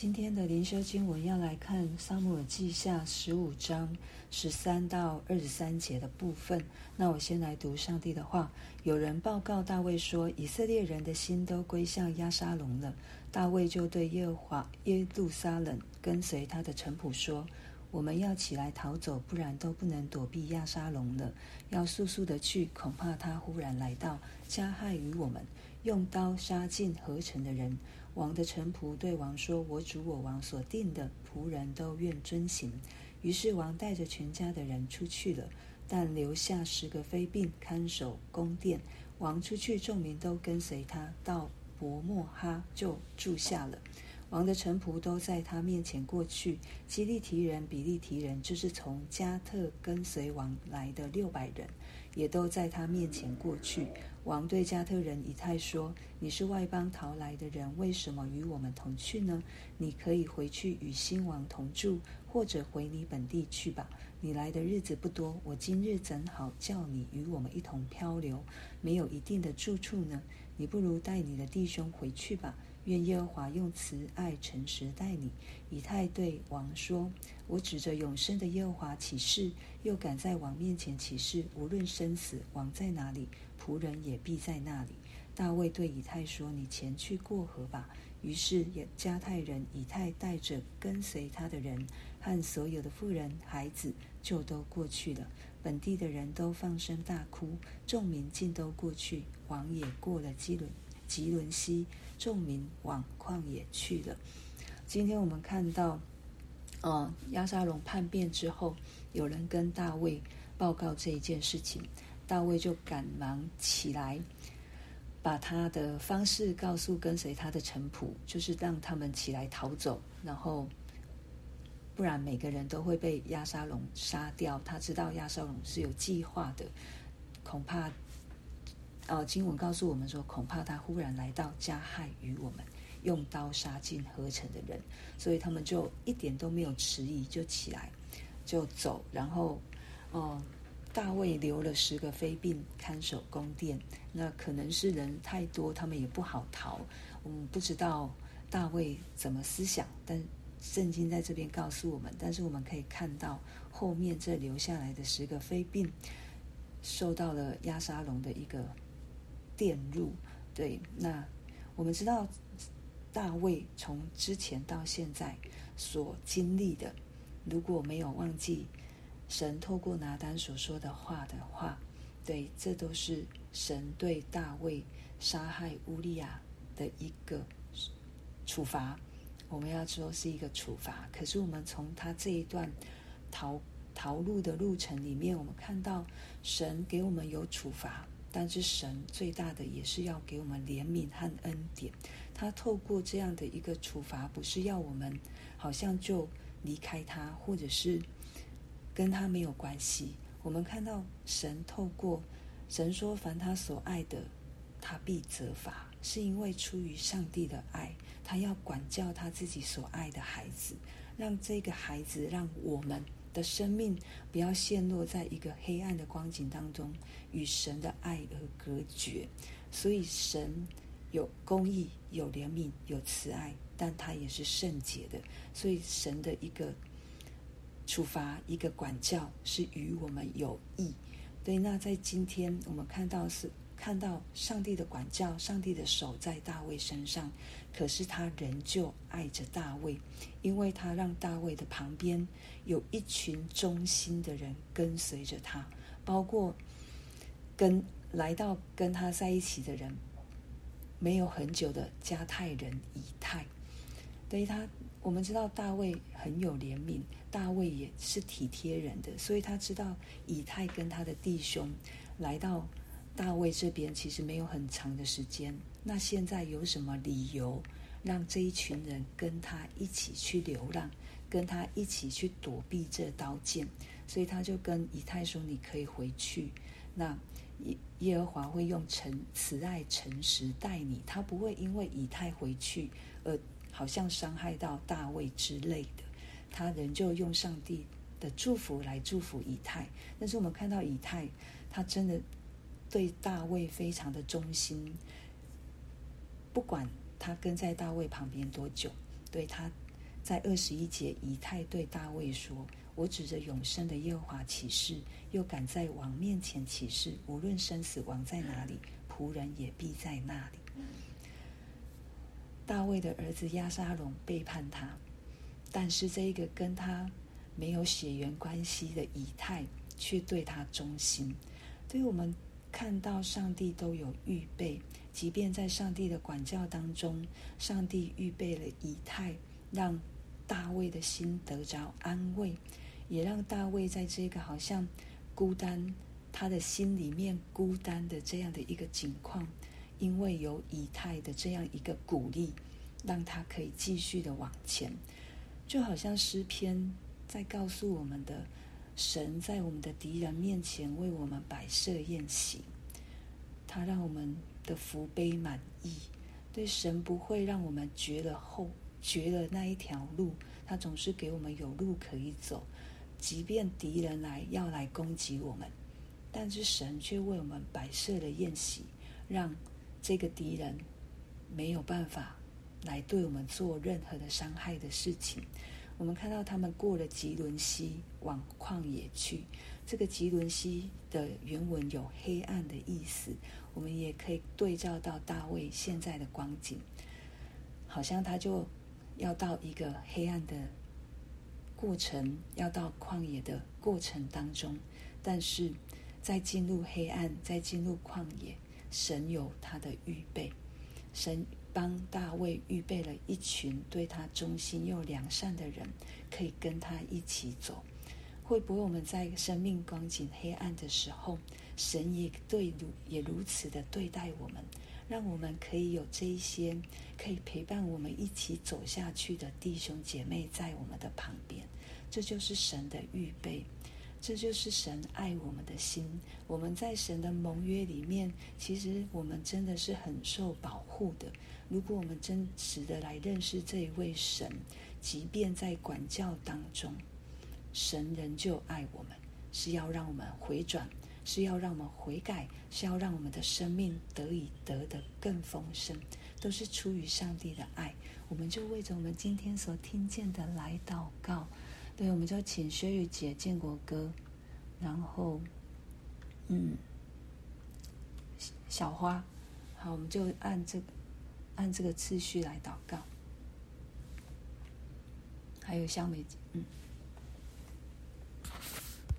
今天的灵修经文要来看《撒母耳记下》十五章十三到二十三节的部分。那我先来读上帝的话。有人报告大卫说，以色列人的心都归向亚沙龙了。大卫就对耶和华耶路撒冷跟随他的臣仆说：“我们要起来逃走，不然都不能躲避亚沙龙了。要速速的去，恐怕他忽然来到，加害于我们，用刀杀尽合城的人。”王的臣仆对王说：“我主我王所定的仆人都愿遵行。”于是王带着全家的人出去了，但留下十个妃嫔看守宫殿。王出去，众民都跟随他，到伯莫哈就住下了。王的臣仆都在他面前过去。基利提人、比利提人，就是从迦特跟随王来的六百人，也都在他面前过去。王对加特人以太说：“你是外邦逃来的人，为什么与我们同去呢？你可以回去与新王同住，或者回你本地去吧。你来的日子不多，我今日怎好叫你与我们一同漂流，没有一定的住处呢？你不如带你的弟兄回去吧。愿耶和华用慈爱诚实待你。”以太对王说：“我指着永生的耶和华起誓，又敢在王面前起誓，无论生死，王在哪里。”仆人也必在那里。大卫对以太说：“你前去过河吧。”于是迦太人以太带着跟随他的人和所有的妇人孩子，就都过去了。本地的人都放声大哭，众民尽都过去。王也过了基伦吉伦西，众民往旷野去了。今天我们看到，呃，亚沙龙叛变之后，有人跟大卫报告这一件事情。大卫就赶忙起来，把他的方式告诉跟随他的臣仆，就是让他们起来逃走，然后不然每个人都会被亚沙龙杀掉。他知道亚沙龙是有计划的，恐怕，呃，经文告诉我们说，恐怕他忽然来到，加害于我们，用刀杀尽合城的人，所以他们就一点都没有迟疑，就起来就走，然后，哦、大卫留了十个妃嫔看守宫殿，那可能是人太多，他们也不好逃。我们不知道大卫怎么思想，但圣经在这边告诉我们。但是我们可以看到后面这留下来的十个妃嫔受到了押沙龙的一个玷辱。对，那我们知道大卫从之前到现在所经历的，如果没有忘记。神透过拿单所说的话的话，对，这都是神对大卫杀害乌利亚的一个处罚。我们要说是一个处罚，可是我们从他这一段逃逃路的路程里面，我们看到神给我们有处罚，但是神最大的也是要给我们怜悯和恩典。他透过这样的一个处罚，不是要我们好像就离开他，或者是。跟他没有关系。我们看到神透过神说：“凡他所爱的，他必责罚。”是因为出于上帝的爱，他要管教他自己所爱的孩子，让这个孩子，让我们的生命不要陷落在一个黑暗的光景当中，与神的爱而隔绝。所以神有公义、有怜悯、有慈爱，但他也是圣洁的。所以神的一个。处罚一个管教是与我们有益，对。那在今天我们看到是看到上帝的管教，上帝的手在大卫身上，可是他仍旧爱着大卫，因为他让大卫的旁边有一群忠心的人跟随着他，包括跟来到跟他在一起的人，没有很久的加太人以太，对于他。我们知道大卫很有怜悯，大卫也是体贴人的，所以他知道以太跟他的弟兄来到大卫这边，其实没有很长的时间。那现在有什么理由让这一群人跟他一起去流浪，跟他一起去躲避这刀剑？所以他就跟以太说：“你可以回去。那耶耶和华会用诚慈爱诚实待你，他不会因为以太回去而。”好像伤害到大卫之类的，他仍旧用上帝的祝福来祝福以太。但是我们看到以太，他真的对大卫非常的忠心，不管他跟在大卫旁边多久，对他在二十一节，以太对大卫说：“我指着永生的耶和华起誓，又敢在王面前起誓，无论生死，王在哪里，仆人也必在那里。”大卫的儿子押沙龙背叛他，但是这一个跟他没有血缘关系的以太却对他忠心。对我们看到上帝都有预备，即便在上帝的管教当中，上帝预备了以太，让大卫的心得着安慰，也让大卫在这个好像孤单，他的心里面孤单的这样的一个境况，因为有以太的这样一个鼓励，让他可以继续的往前，就好像诗篇在告诉我们的，神在我们的敌人面前为我们摆设宴席，他让我们的福杯满溢，对神不会让我们绝了后。绝了那一条路，他总是给我们有路可以走。即便敌人来要来攻击我们，但是神却为我们摆设了宴席，让这个敌人没有办法来对我们做任何的伤害的事情。我们看到他们过了吉伦西，往旷野去。这个吉伦西的原文有黑暗的意思，我们也可以对照到大卫现在的光景，好像他就。要到一个黑暗的过程，要到旷野的过程当中，但是在进入黑暗，在进入旷野，神有他的预备，神帮大卫预备了一群对他忠心又良善的人，可以跟他一起走。会不会我们在生命光景黑暗的时候，神也对如也如此的对待我们？让我们可以有这一些可以陪伴我们一起走下去的弟兄姐妹在我们的旁边，这就是神的预备，这就是神爱我们的心。我们在神的盟约里面，其实我们真的是很受保护的。如果我们真实的来认识这一位神，即便在管教当中，神仍旧爱我们，是要让我们回转。是要让我们悔改，是要让我们的生命得以得的更丰盛，都是出于上帝的爱。我们就为着我们今天所听见的来祷告。对，我们就请薛玉姐建国哥，然后，嗯，小花，好，我们就按这个按这个次序来祷告。还有香梅姐，嗯。